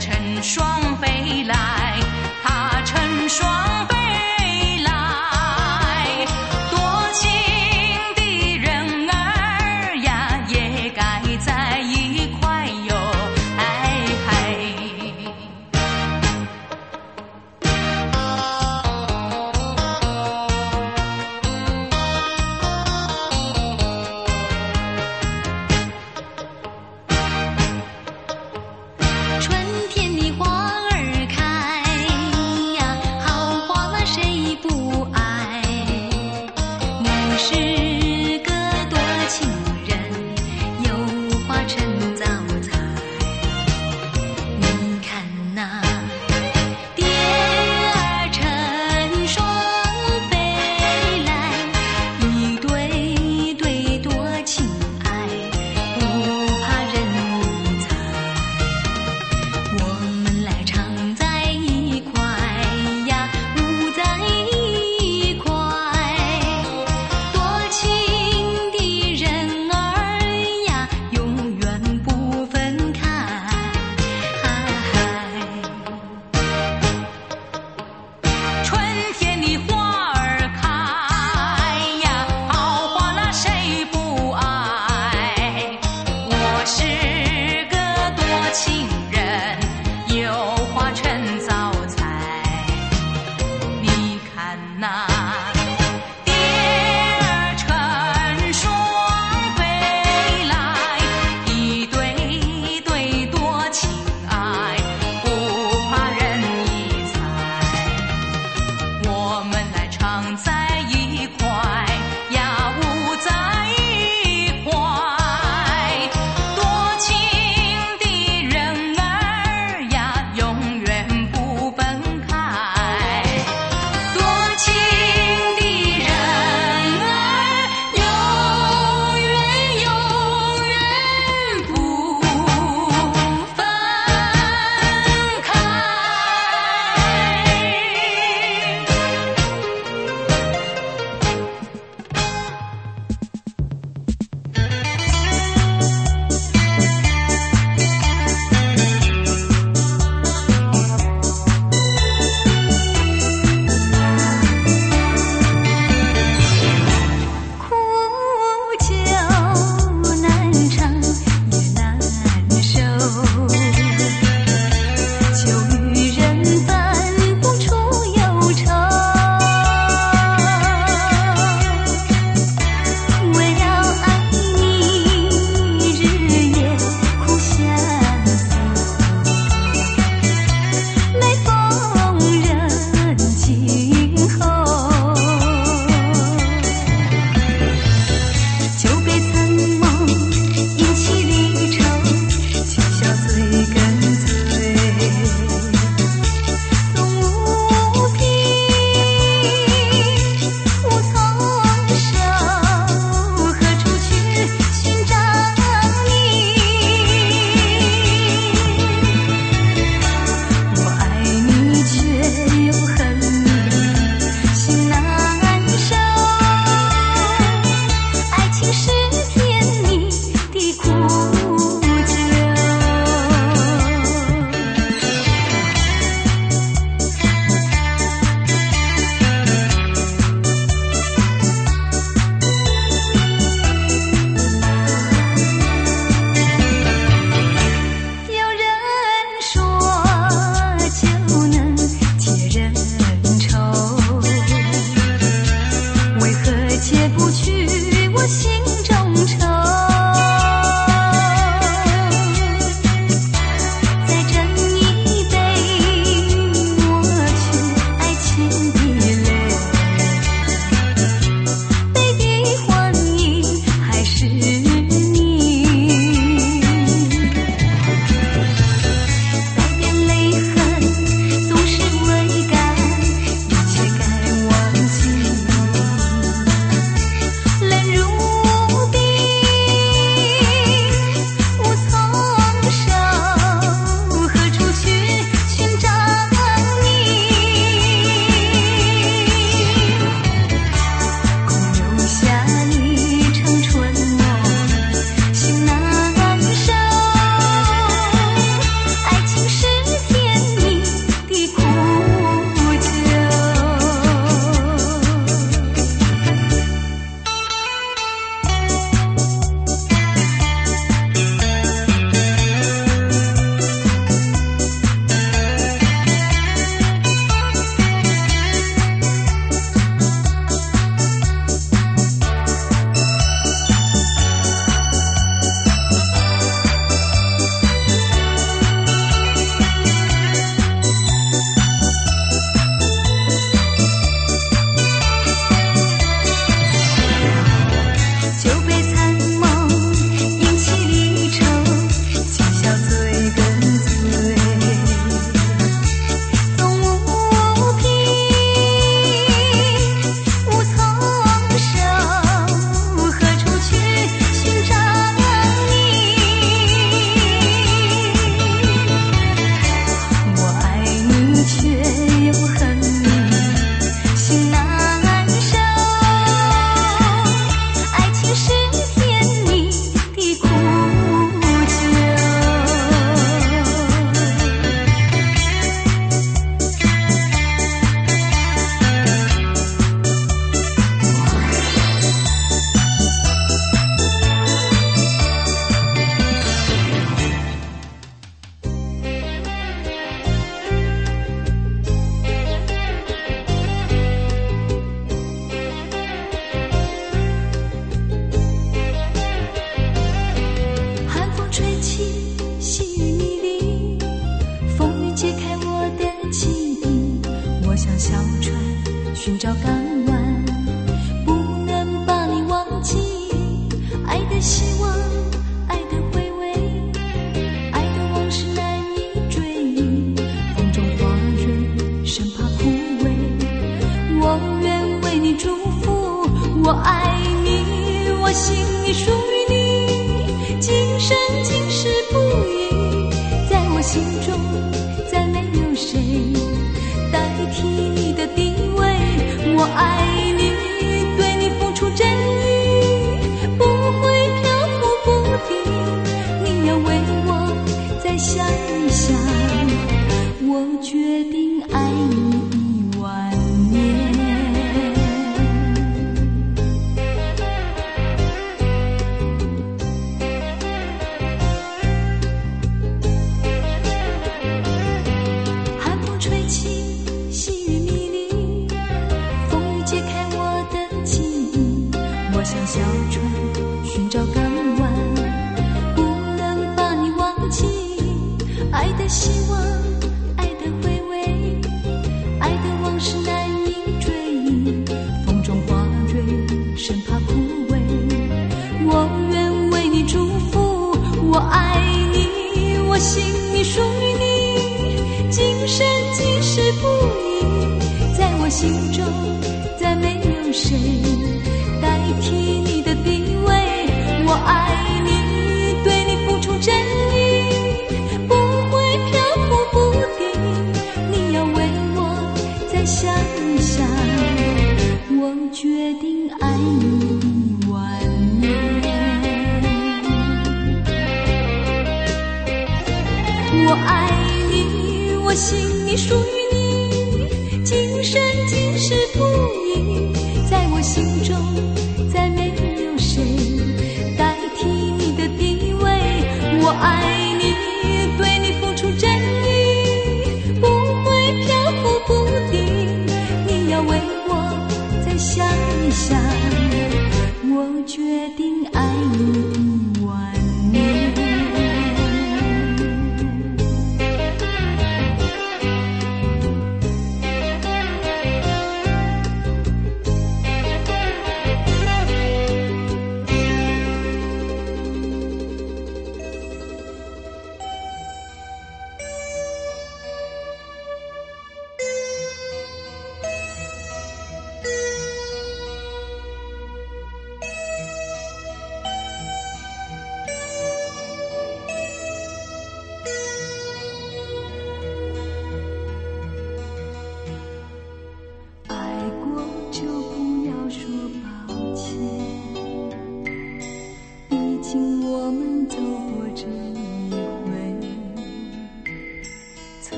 成双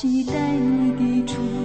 期待你的出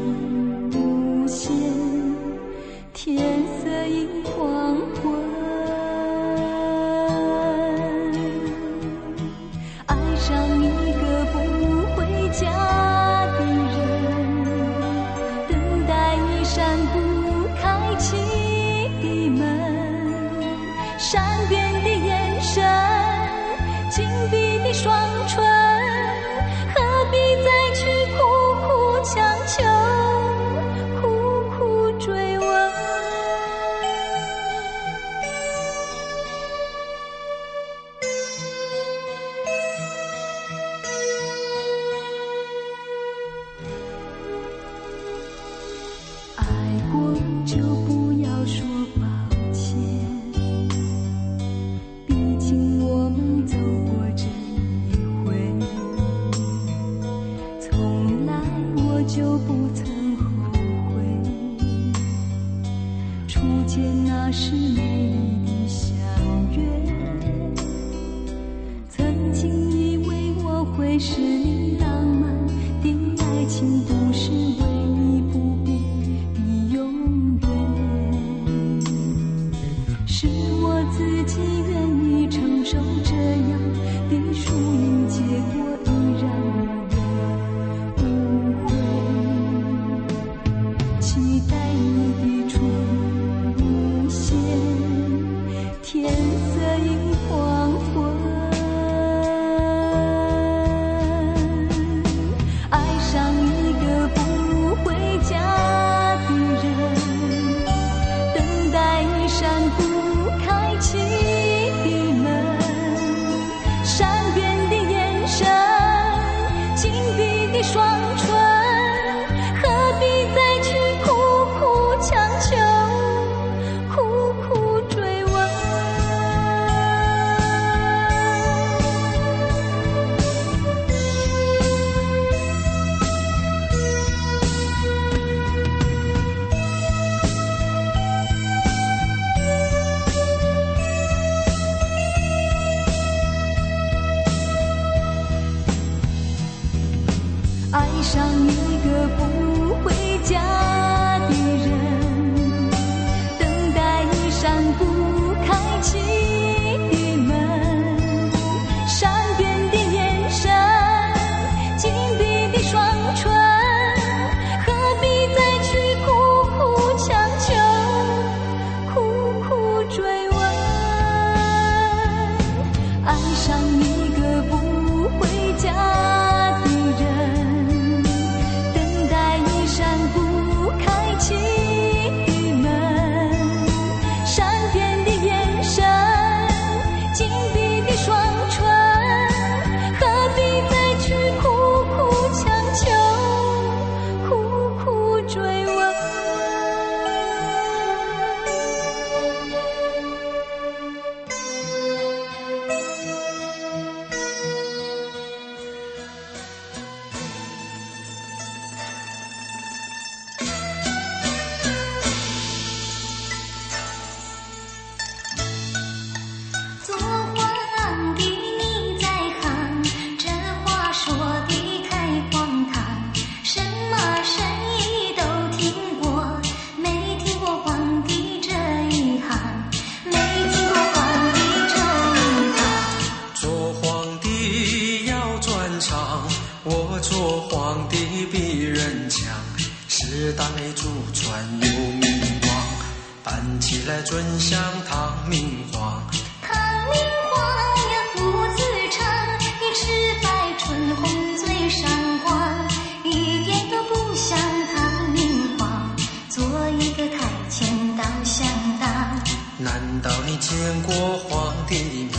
见过皇帝的面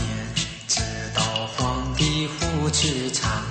知道皇帝胡子长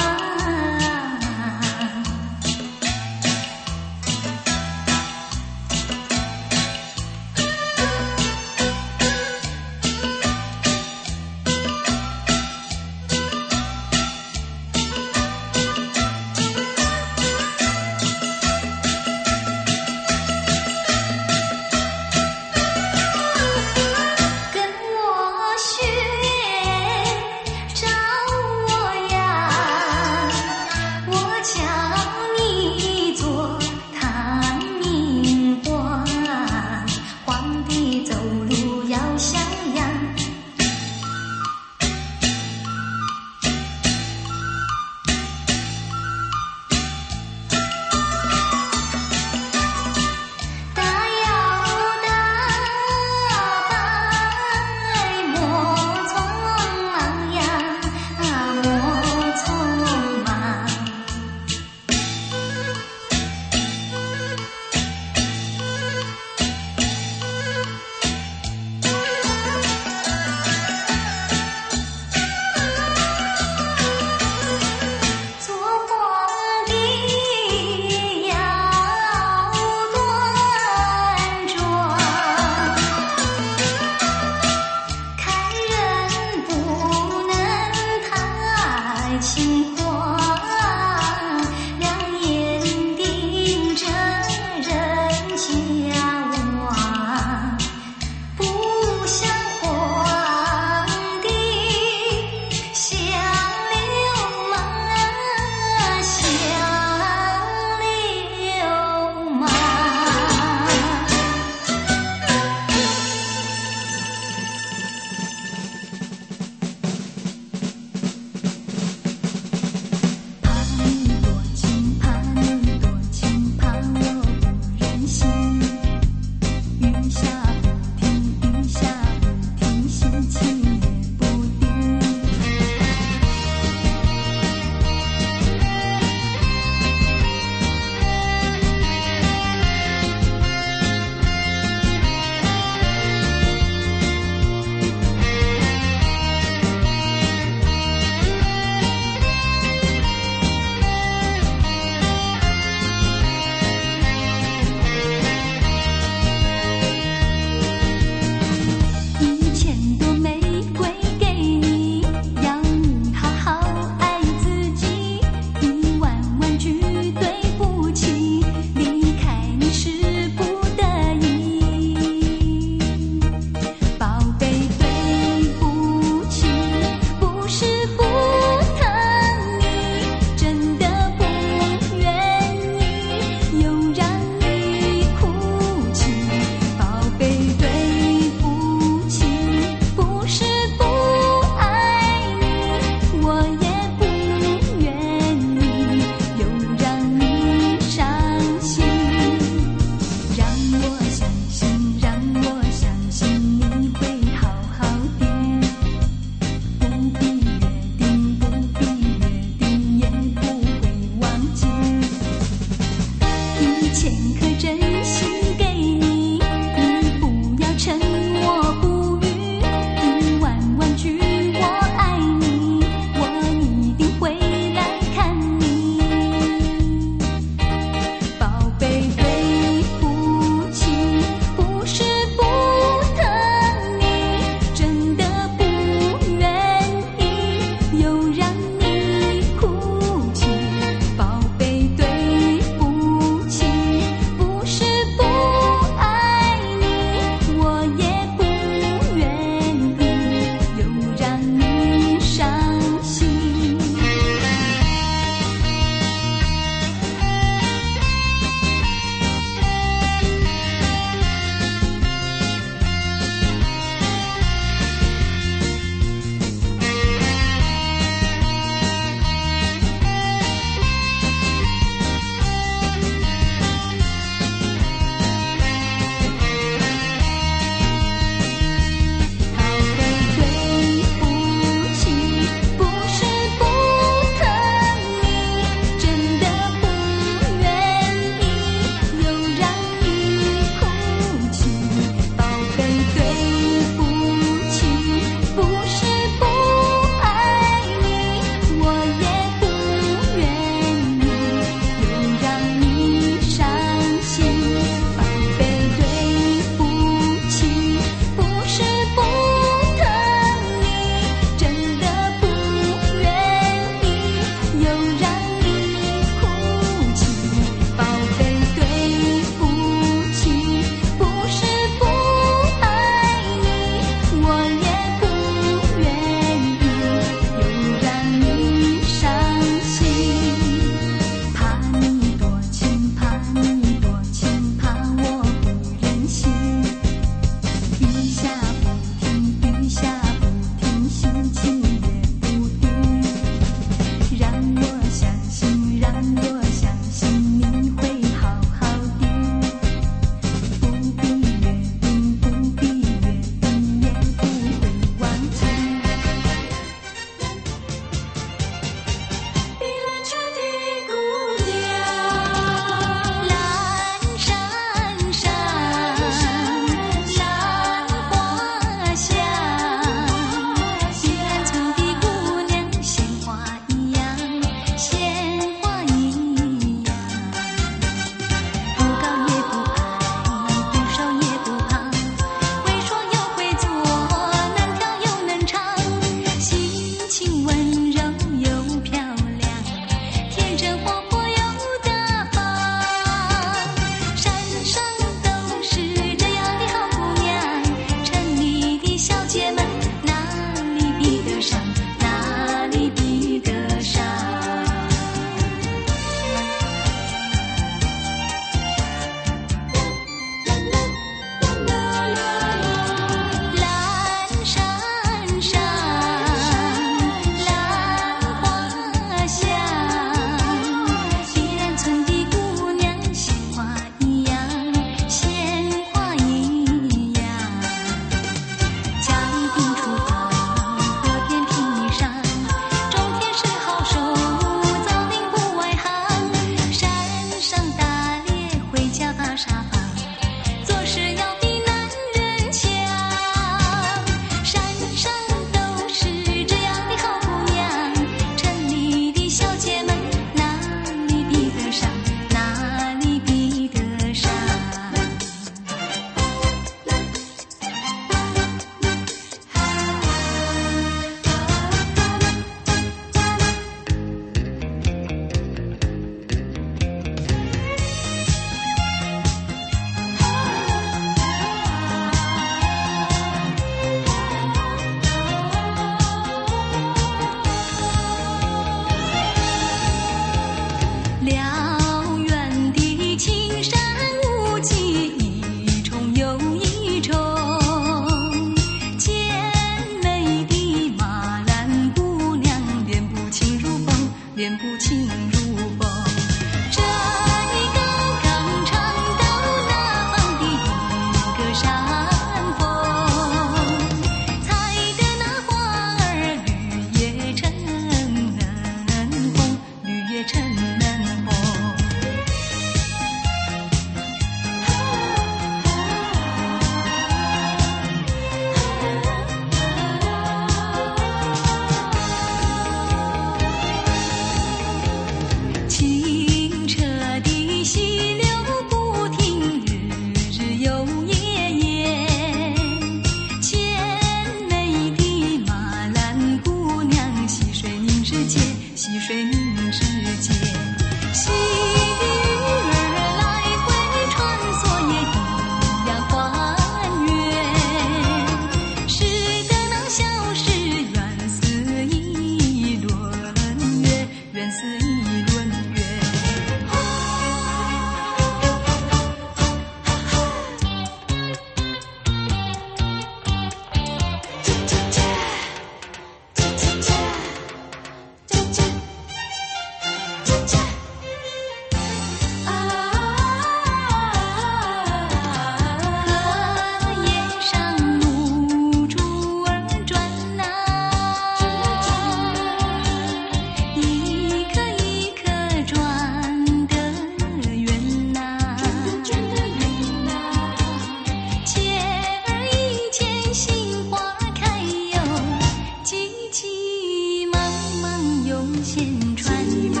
线穿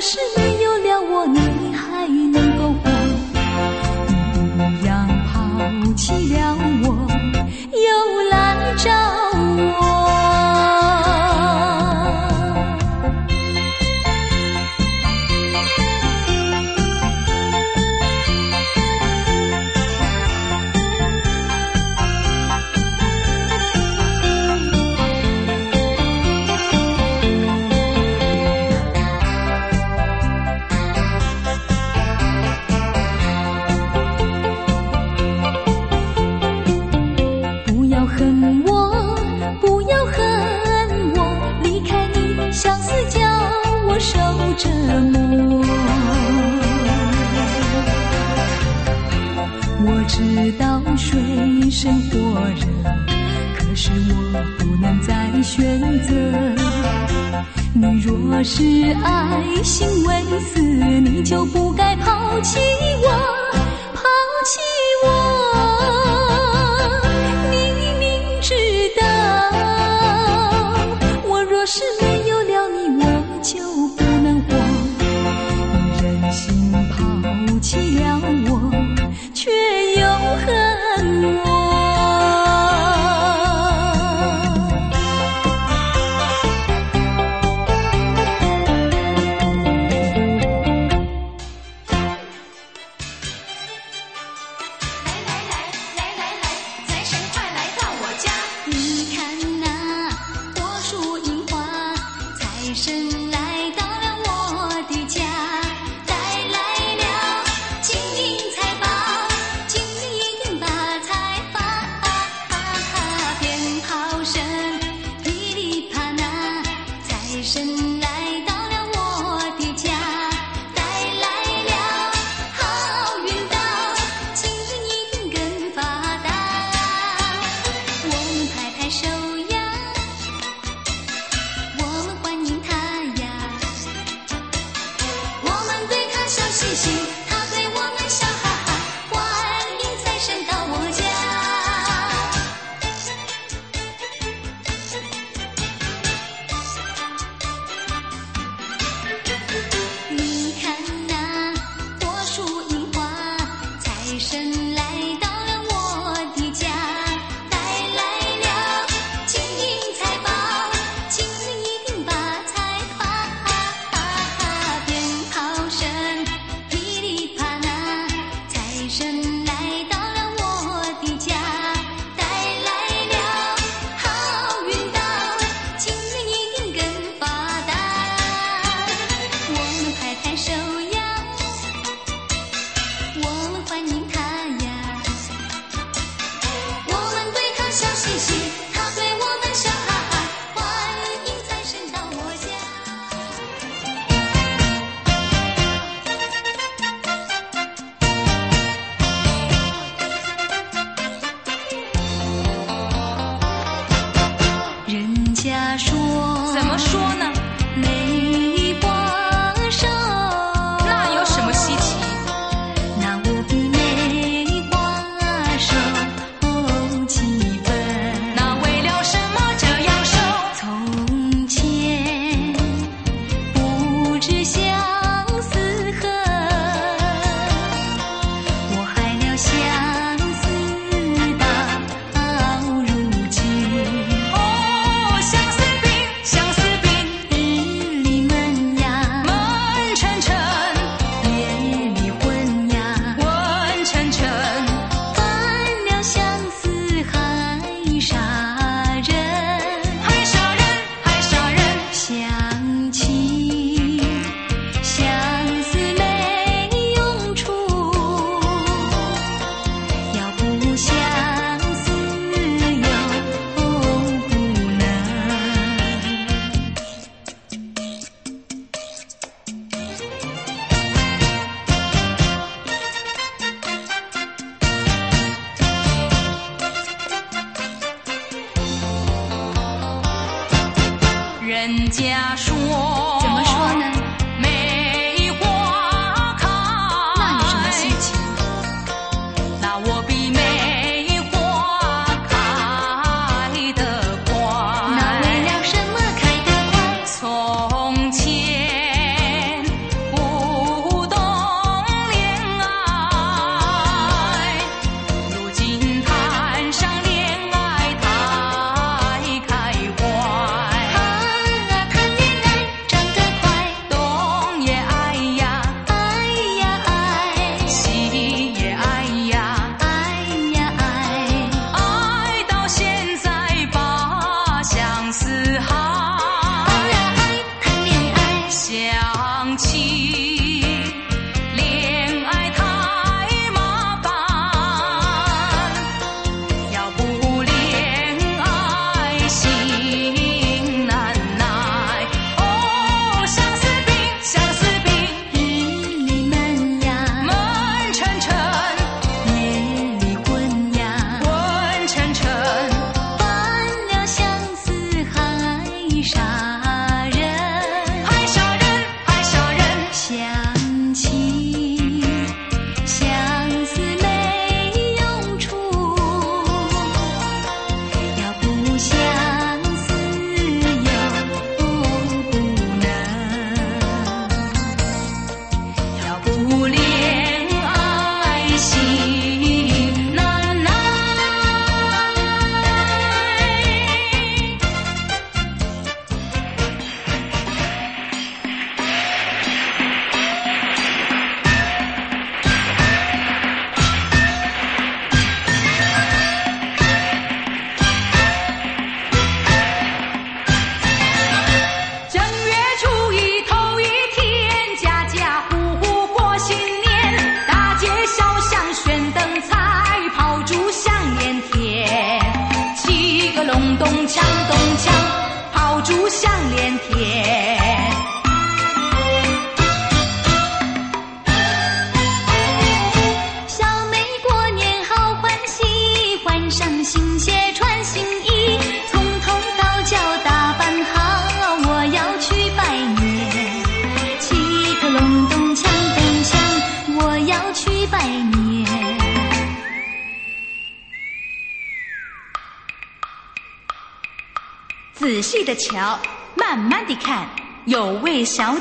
是没有了我你还能够过。一样抛弃了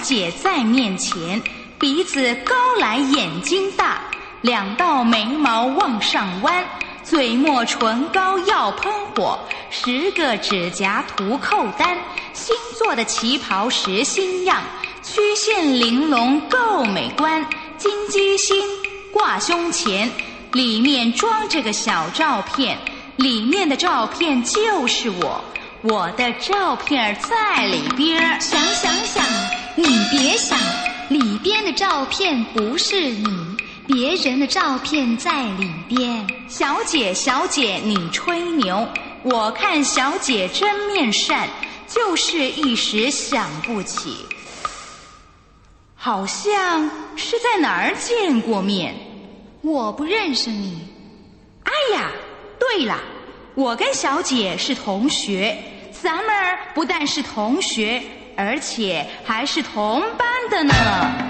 写在面前鼻子高来眼睛大两道眉毛往上弯嘴抹唇膏要喷火十个指甲涂扣单新做的旗袍实心样曲线玲珑够美观金鸡心挂胸前里面装着个小照片里面的照片就是我。我的照片在里边。想想想，你别想，里边的照片不是你，别人的照片在里边。小姐，小姐，你吹牛。我看小姐真面善，就是一时想不起，好像是在哪儿见过面。我不认识你。哎呀，对了。我跟小姐是同学咱们不但是同学而且还是同班的呢。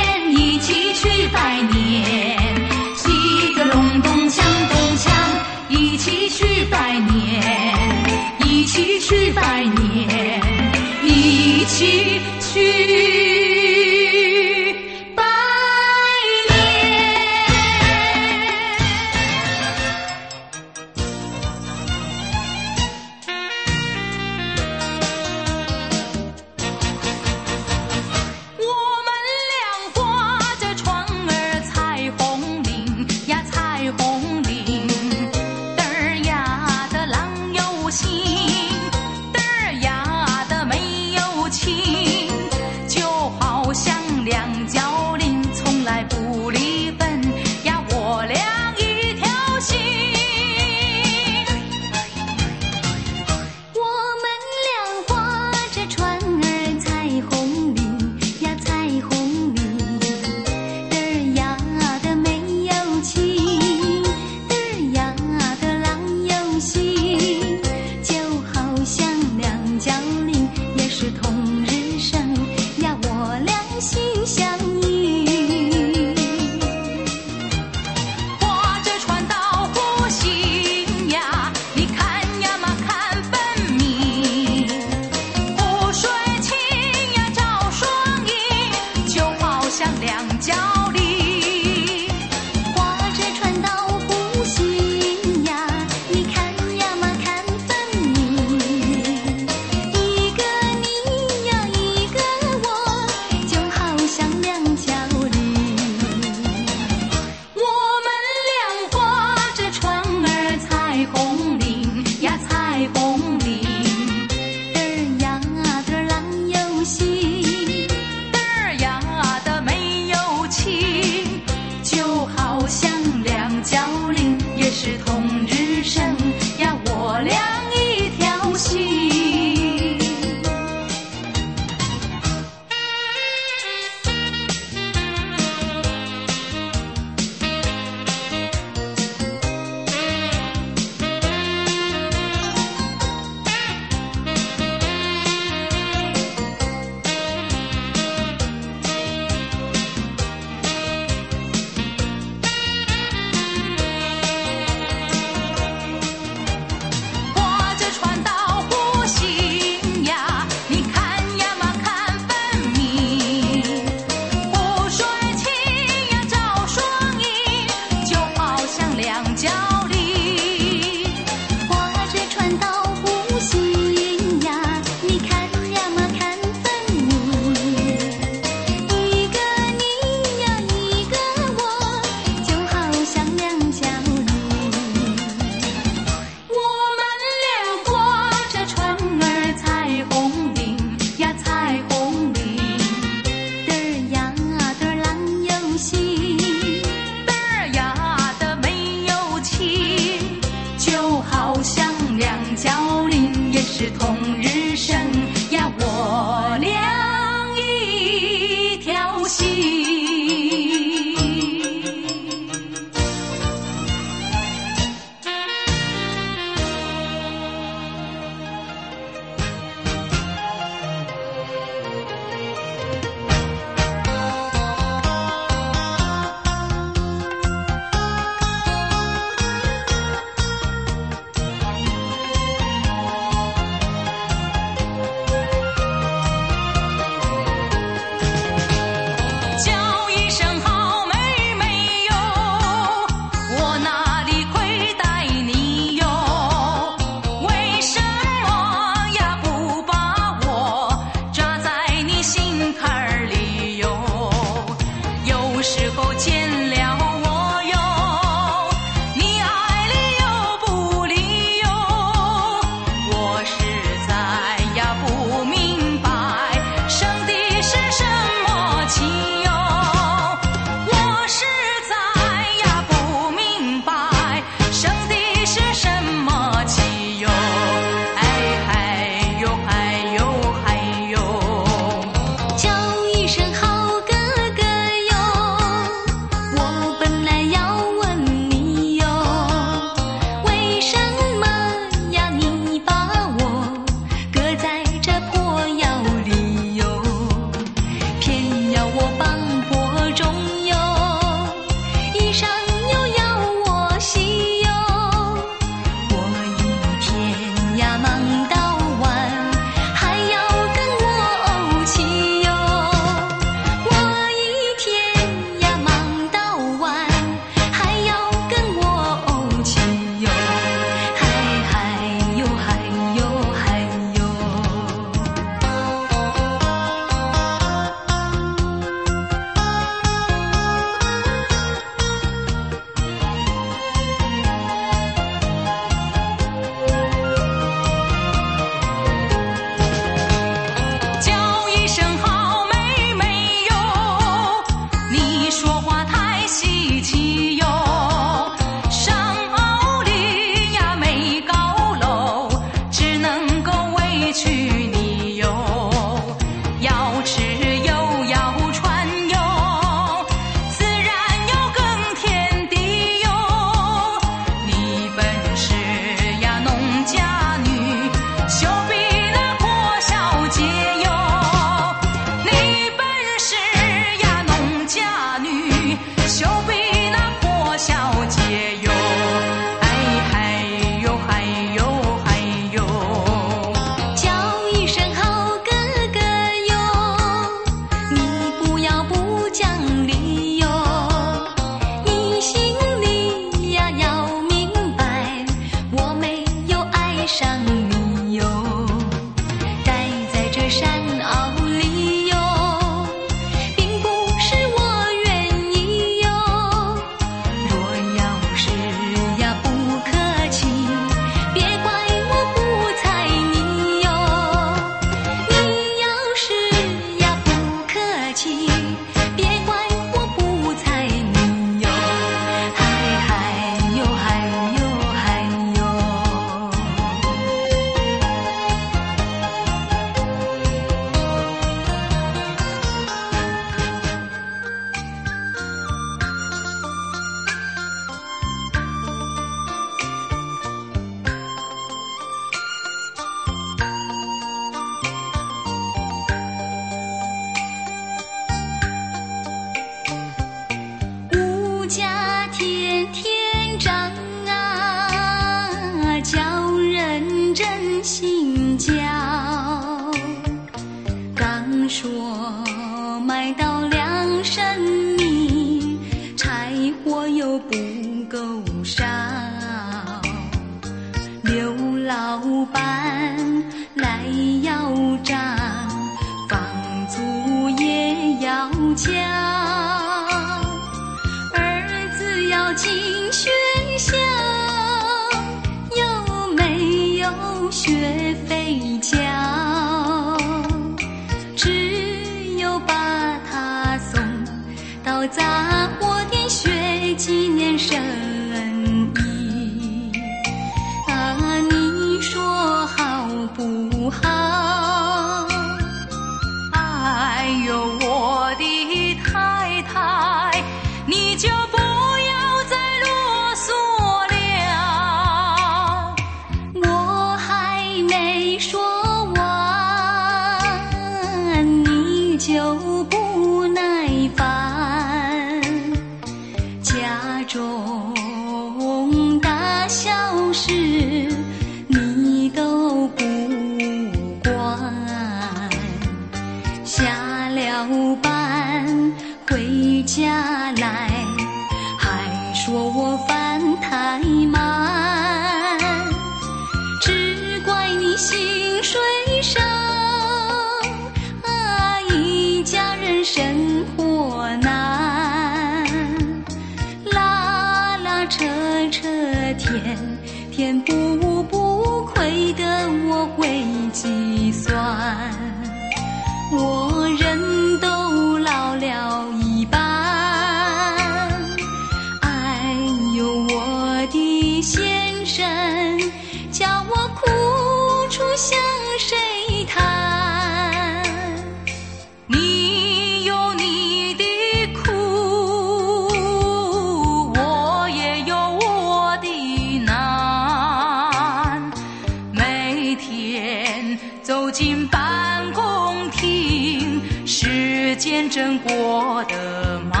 过得慢，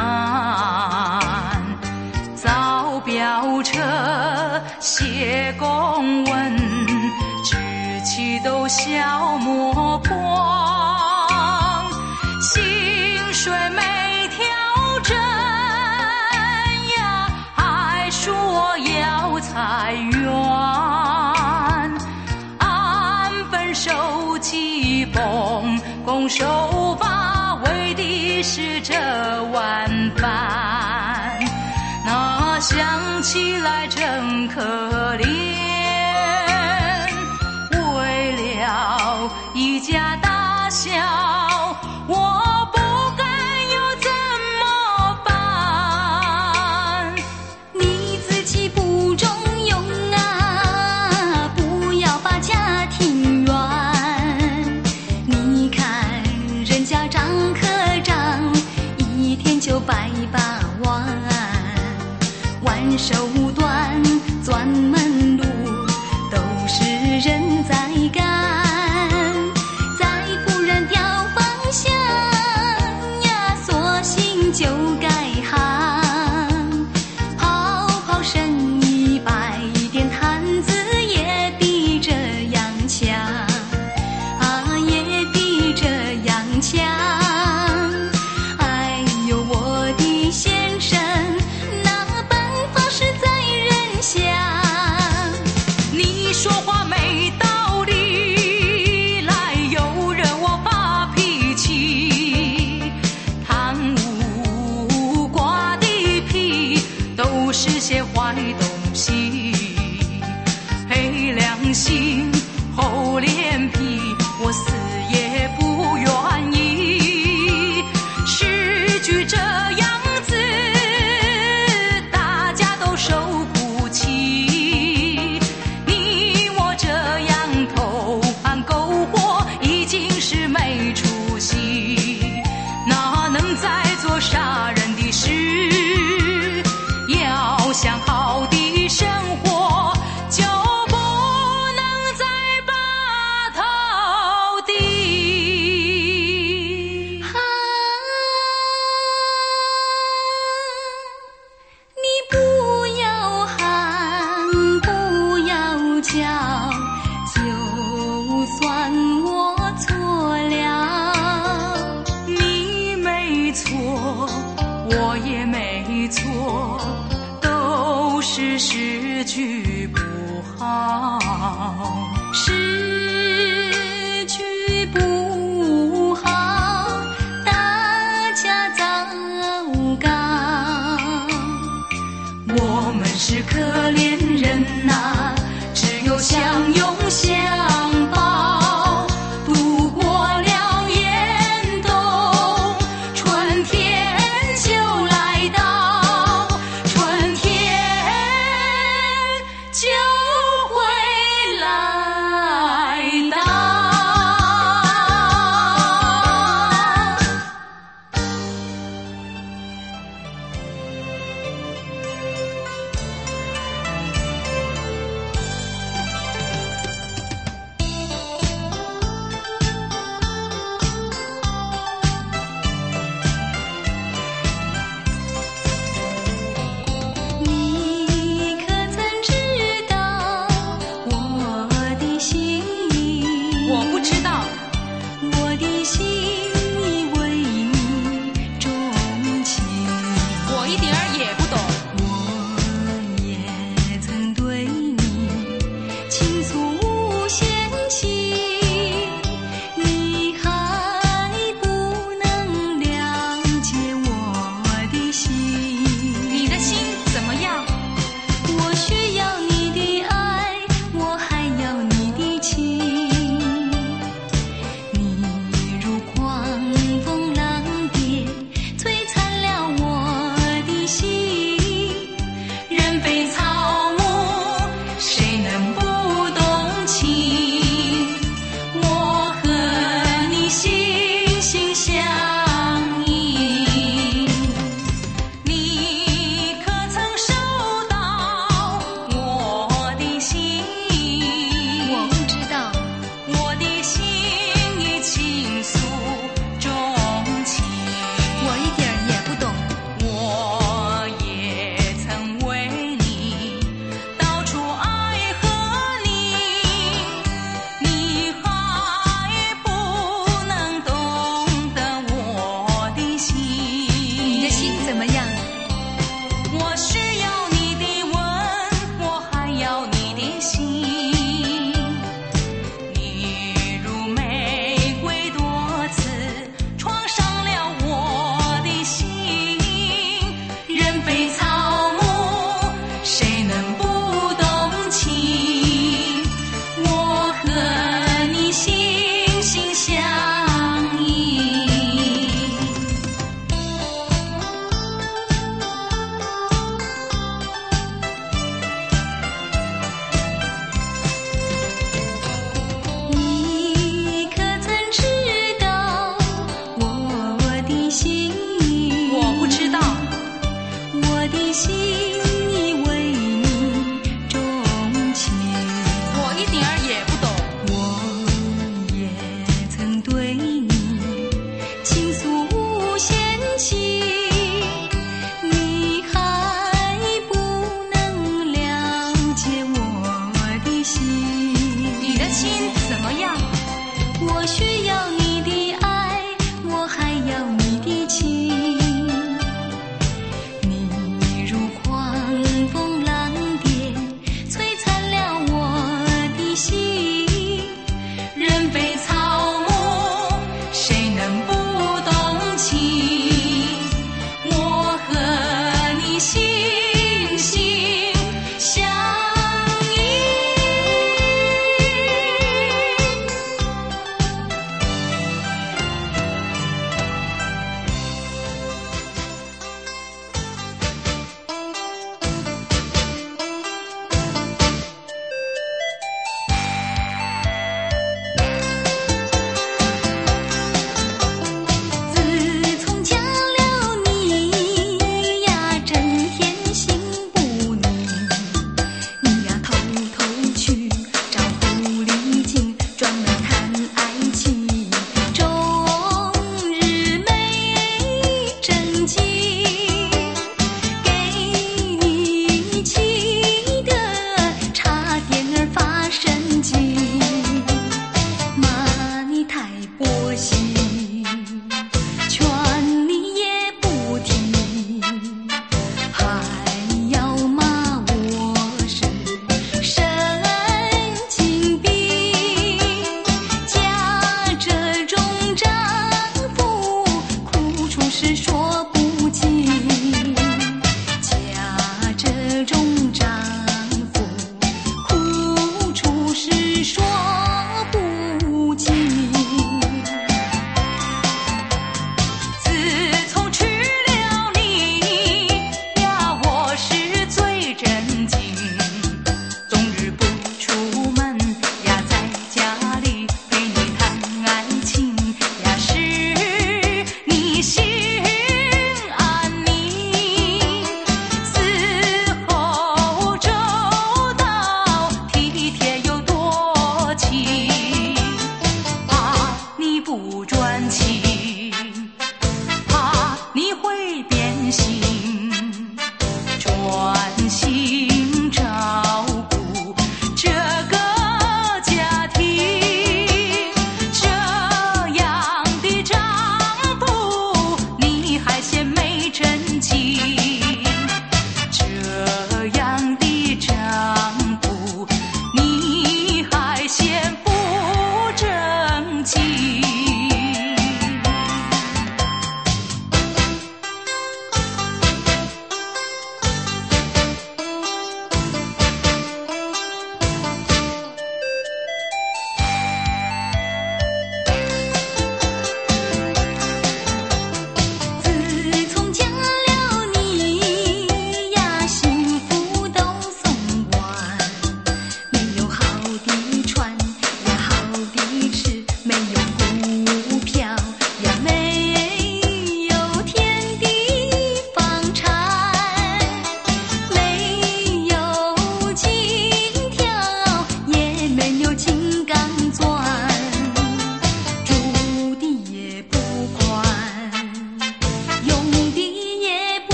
造标车，写公文，志气都消磨光。想起来真可怜为了一家